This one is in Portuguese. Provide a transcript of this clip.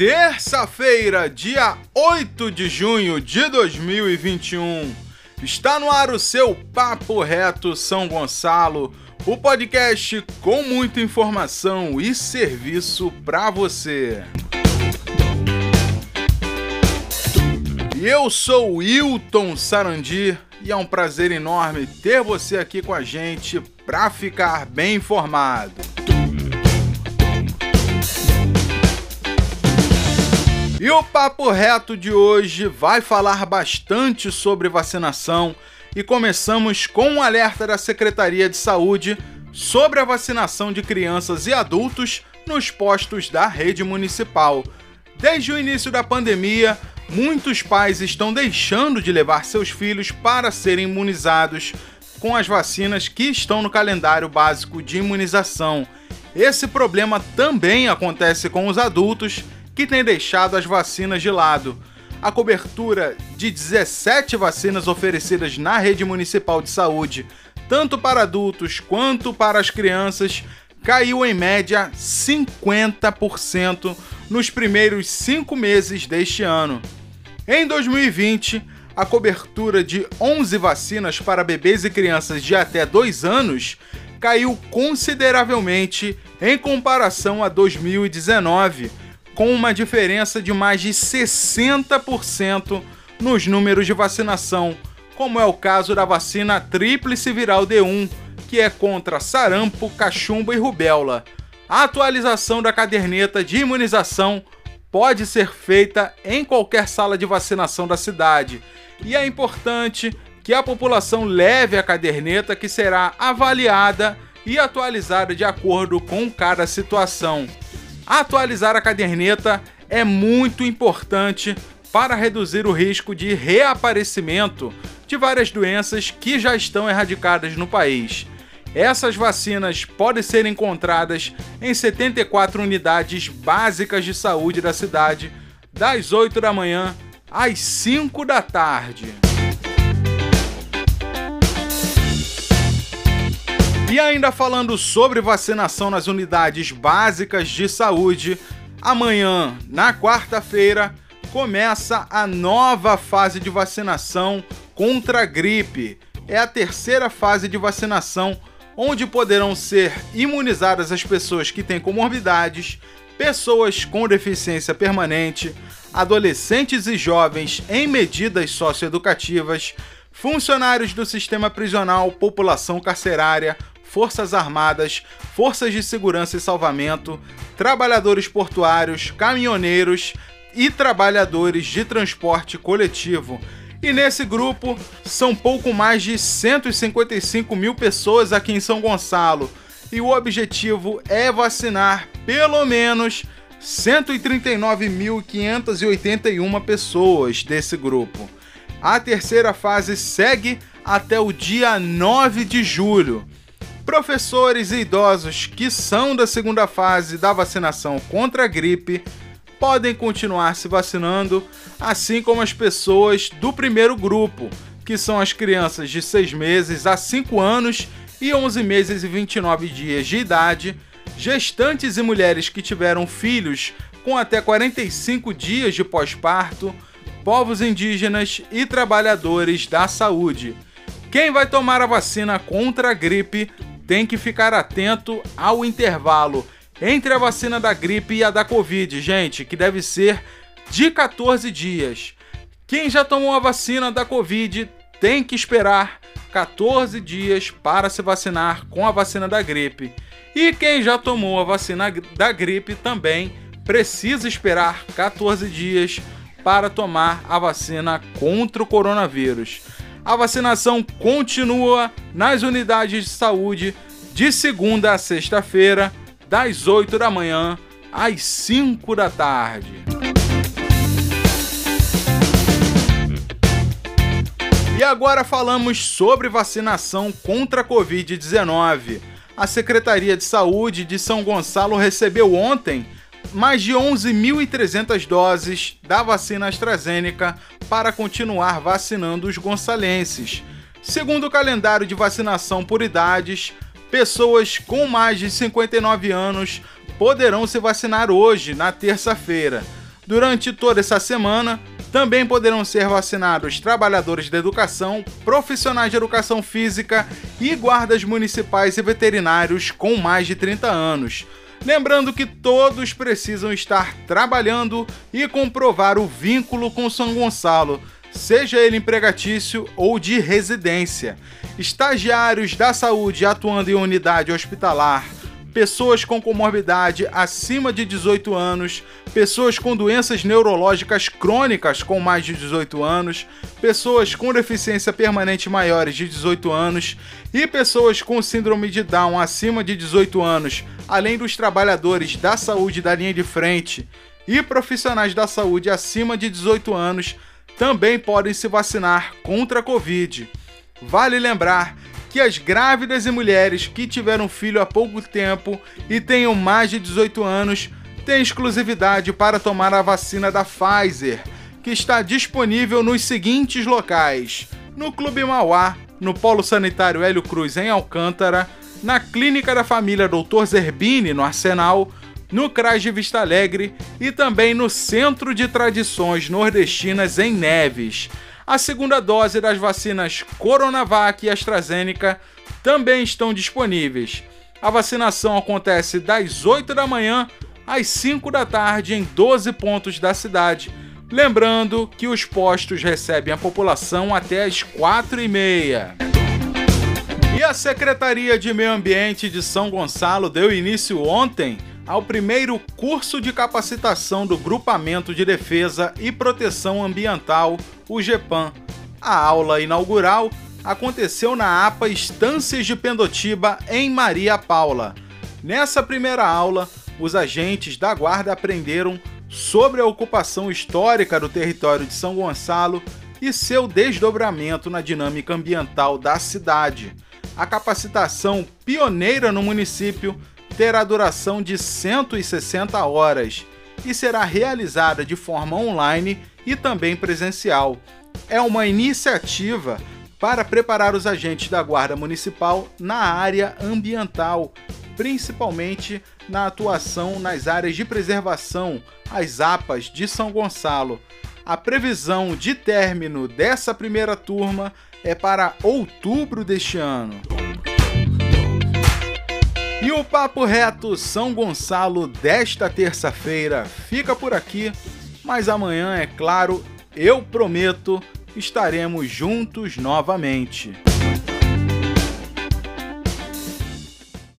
Terça-feira, dia 8 de junho de 2021. Está no ar o seu Papo Reto São Gonçalo, o podcast com muita informação e serviço para você. E eu sou Wilton Sarandi e é um prazer enorme ter você aqui com a gente para ficar bem informado. E o papo reto de hoje vai falar bastante sobre vacinação e começamos com um alerta da Secretaria de Saúde sobre a vacinação de crianças e adultos nos postos da rede municipal. Desde o início da pandemia, muitos pais estão deixando de levar seus filhos para serem imunizados com as vacinas que estão no calendário básico de imunização. Esse problema também acontece com os adultos que tem deixado as vacinas de lado. A cobertura de 17 vacinas oferecidas na rede municipal de saúde, tanto para adultos quanto para as crianças, caiu em média 50% nos primeiros cinco meses deste ano. Em 2020, a cobertura de 11 vacinas para bebês e crianças de até 2 anos caiu consideravelmente em comparação a 2019 com uma diferença de mais de 60% nos números de vacinação, como é o caso da vacina tríplice viral D1, que é contra sarampo, cachumba e rubéola. A atualização da caderneta de imunização pode ser feita em qualquer sala de vacinação da cidade, e é importante que a população leve a caderneta que será avaliada e atualizada de acordo com cada situação. Atualizar a caderneta é muito importante para reduzir o risco de reaparecimento de várias doenças que já estão erradicadas no país. Essas vacinas podem ser encontradas em 74 unidades básicas de saúde da cidade, das 8 da manhã às 5 da tarde. E ainda falando sobre vacinação nas unidades básicas de saúde, amanhã, na quarta-feira, começa a nova fase de vacinação contra a gripe. É a terceira fase de vacinação, onde poderão ser imunizadas as pessoas que têm comorbidades, pessoas com deficiência permanente, adolescentes e jovens em medidas socioeducativas, funcionários do sistema prisional, população carcerária, Forças Armadas, Forças de Segurança e Salvamento, trabalhadores portuários, caminhoneiros e trabalhadores de transporte coletivo. E nesse grupo são pouco mais de 155 mil pessoas aqui em São Gonçalo. E o objetivo é vacinar pelo menos 139.581 pessoas desse grupo. A terceira fase segue até o dia 9 de julho. Professores e idosos que são da segunda fase da vacinação contra a gripe podem continuar se vacinando, assim como as pessoas do primeiro grupo, que são as crianças de 6 meses a 5 anos e 11 meses e 29 dias de idade, gestantes e mulheres que tiveram filhos com até 45 dias de pós-parto, povos indígenas e trabalhadores da saúde. Quem vai tomar a vacina contra a gripe tem que ficar atento ao intervalo entre a vacina da gripe e a da Covid, gente, que deve ser de 14 dias. Quem já tomou a vacina da Covid tem que esperar 14 dias para se vacinar com a vacina da gripe. E quem já tomou a vacina da gripe também precisa esperar 14 dias para tomar a vacina contra o coronavírus. A vacinação continua nas unidades de saúde de segunda a sexta-feira, das 8 da manhã às 5 da tarde. E agora falamos sobre vacinação contra a Covid-19. A Secretaria de Saúde de São Gonçalo recebeu ontem mais de 11.300 doses da vacina AstraZeneca para continuar vacinando os gonçalenses. Segundo o calendário de vacinação por idades, pessoas com mais de 59 anos poderão se vacinar hoje, na terça-feira. Durante toda essa semana, também poderão ser vacinados trabalhadores da educação, profissionais de educação física e guardas municipais e veterinários com mais de 30 anos. Lembrando que todos precisam estar trabalhando e comprovar o vínculo com São Gonçalo, seja ele empregatício ou de residência. Estagiários da saúde atuando em unidade hospitalar, pessoas com comorbidade acima de 18 anos, pessoas com doenças neurológicas crônicas com mais de 18 anos, pessoas com deficiência permanente maiores de 18 anos. E pessoas com síndrome de Down acima de 18 anos, além dos trabalhadores da saúde da linha de frente e profissionais da saúde acima de 18 anos também podem se vacinar contra a Covid. Vale lembrar que as grávidas e mulheres que tiveram filho há pouco tempo e tenham mais de 18 anos têm exclusividade para tomar a vacina da Pfizer, que está disponível nos seguintes locais: no Clube Mauá, no Polo Sanitário Hélio Cruz em Alcântara, na Clínica da Família Dr. Zerbini no Arsenal, no CRAS de Vista Alegre e também no Centro de Tradições Nordestinas em Neves. A segunda dose das vacinas Coronavac e AstraZeneca também estão disponíveis. A vacinação acontece das 8 da manhã às 5 da tarde em 12 pontos da cidade. Lembrando que os postos recebem a população até às 4 e meia. E a Secretaria de Meio Ambiente de São Gonçalo deu início ontem ao primeiro curso de capacitação do Grupamento de Defesa e Proteção Ambiental, o GEPAM. A aula inaugural aconteceu na APA Estâncias de Pendotiba, em Maria Paula. Nessa primeira aula, os agentes da Guarda aprenderam sobre a ocupação histórica do território de São Gonçalo e seu desdobramento na dinâmica ambiental da cidade. A capacitação pioneira no município terá duração de 160 horas e será realizada de forma online e também presencial. É uma iniciativa para preparar os agentes da Guarda Municipal na área ambiental, principalmente na atuação nas áreas de preservação, as APAs de São Gonçalo. A previsão de término dessa primeira turma é para outubro deste ano. E o Papo Reto São Gonçalo desta terça-feira fica por aqui, mas amanhã, é claro, eu prometo, estaremos juntos novamente.